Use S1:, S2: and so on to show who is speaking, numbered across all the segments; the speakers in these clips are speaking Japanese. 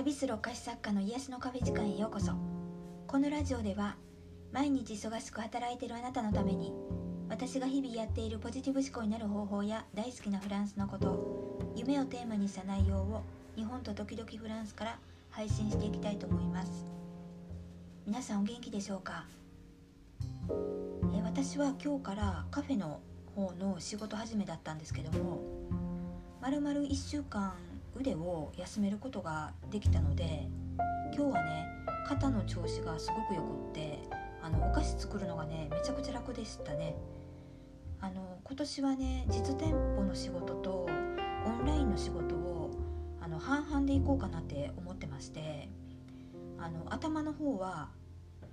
S1: 旅するお菓子作家の癒しのカフェ時間へようこそ。このラジオでは毎日忙しく働いているあなたのために私が日々やっているポジティブ思考になる方法や大好きなフランスのこと夢をテーマにした内容を日本と時々フランスから配信していきたいと思います。皆さんお元気でしょうか？え私は今日からカフェの方の仕事始めだったんですけどもまるまる1週間腕を休めることができたので今日はね肩の調子がすごくよくってあのお菓子作るのがねめちゃくちゃ楽でしたね。あの今年はね実店舗の仕事とオンラインの仕事をあの半々でいこうかなって思ってましてあの頭の方は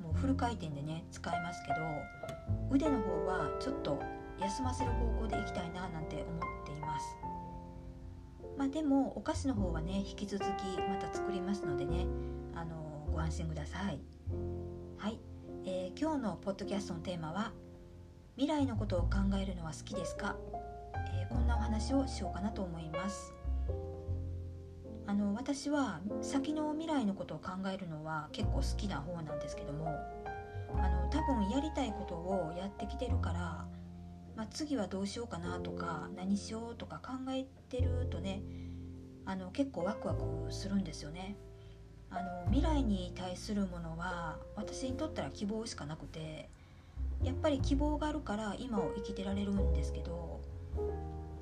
S1: もうフル回転でね使いますけど腕の方はちょっと休ませる方向でいきたいななんて思っています。まあでもお菓子の方はね引き続きまた作りますのでねあのご安心ください。はい、えー、今日のポッドキャストのテーマは未来のことを考えるのは好きですか、えー、こんなお話をしようかなと思います。あの私は先の未来のことを考えるのは結構好きな方なんですけどもあの多分やりたいことをやってきてるからまあ、次はどうしようかなとか何しようとか考えてるとねあの結構ワクワクするんですよね。あの未来に対するものは私にとったら希望しかなくてやっぱり希望があるから今を生きてられるんですけど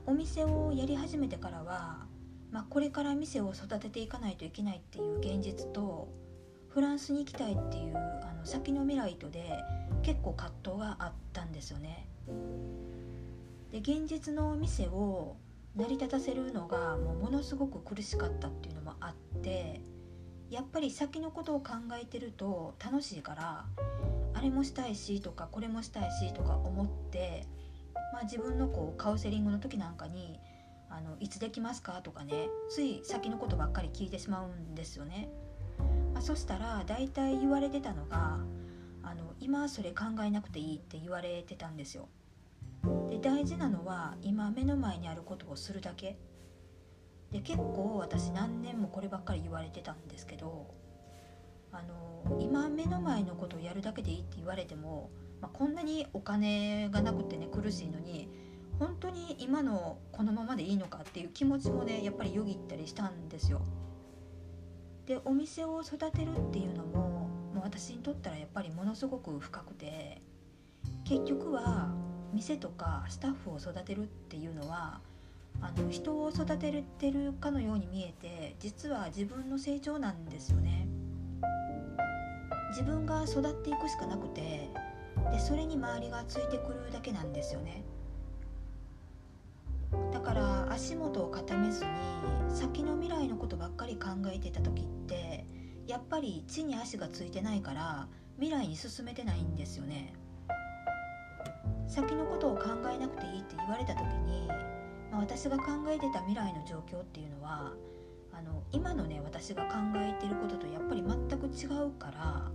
S1: お店をやり始めてからは、まあ、これから店を育てていかないといけないっていう現実とフランスに行きたいっていうあの先の未来とで結構葛藤があったんですよね。で現実のお店を成り立たせるのがもうものすごく苦しかったっていうのもあってやっぱり先のことを考えてると楽しいからあれもしたいしとかこれもしたいしとか思って、まあ、自分のこうカウンセリングの時なんかにあの「いつできますか?」とかねつい先のことばっかり聞いてしまうんですよね。まあ、そしたら大体言われてたのがあの今それ考えなくていいって言われてたんですよ。で大事なのは今目の前にあることをするだけで結構私何年もこればっかり言われてたんですけどあの今目の前のことをやるだけでいいって言われても、まあ、こんなにお金がなくてね苦しいのに本当に今のこのままでいいのかっていう気持ちもねやっぱりよぎったりしたんですよ。でお店を育てるっていうのももう私にとったらやっぱりものすごく深くて結局は店とかスタッフを育てるっていうのはあの人を育ててるかのように見えて実は自分の成長なんですよね。自分が育っていくしかなくてでそれに周りがついてくるだけなんですよね。だから足元を固めずに先の未来のことばっかり考えてた時ってやっぱり地に足がついてないから未来に進めてないんですよね。先のことを考えなくていいって言われた時に、まあ、私が考えてた未来の状況っていうのはあの今のね私が考えてることとやっぱり全く違うから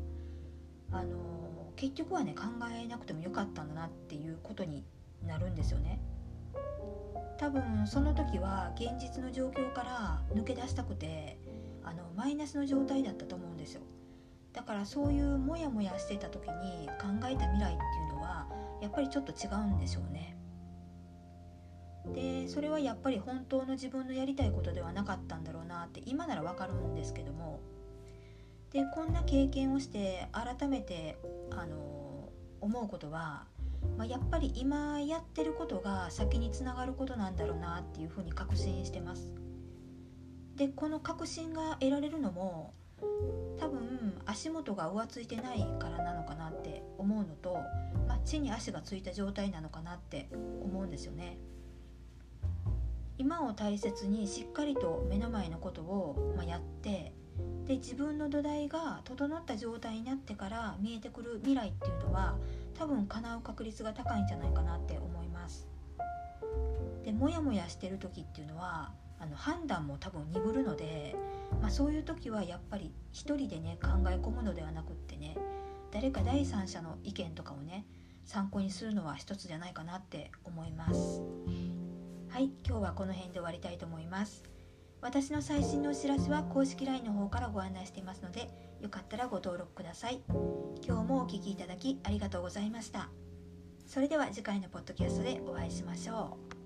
S1: あの結局はね考えなくてもよかったんだなっていうことになるんですよね。多分その時は現実の状況から抜け出したくてあのマイナスの状態だったと思うんですよだからそういうモヤモヤしてた時に考えた未来っていうのやっぱりちょっと違うんでしょうね。でそれはやっぱり本当の自分のやりたいことではなかったんだろうなって今ならわかるんですけどもでこんな経験をして改めてあの思うことは、まあ、やっぱり今やってることが先につながることなんだろうなっていうふうに確信してます。でこの確信が得られるのも多分足元が浮ついてないからなのかなって思うのと、地に足がついた状態なのかなって思うんですよね。今を大切にしっかりと目の前のことを、ま、やってで自分の土台が整った状態になってから見えてくる未来っていうのは多分叶う確率が高いんじゃないかなって思います。でモヤモヤしてる時っていうのはあの判断も多分鈍るのでまあ、そういう時はやっぱり一人でね考え込むのではなくってね誰か第三者の意見とかをね参考にするのは一つじゃないかなって思います。はい今日はこの辺で終わりたいと思います。私の最新のお知らせは公式 LINE の方からご案内していますのでよかったらご登録ください。今日もお聴きいただきありがとうございました。それでは次回のポッドキャストでお会いしましょう。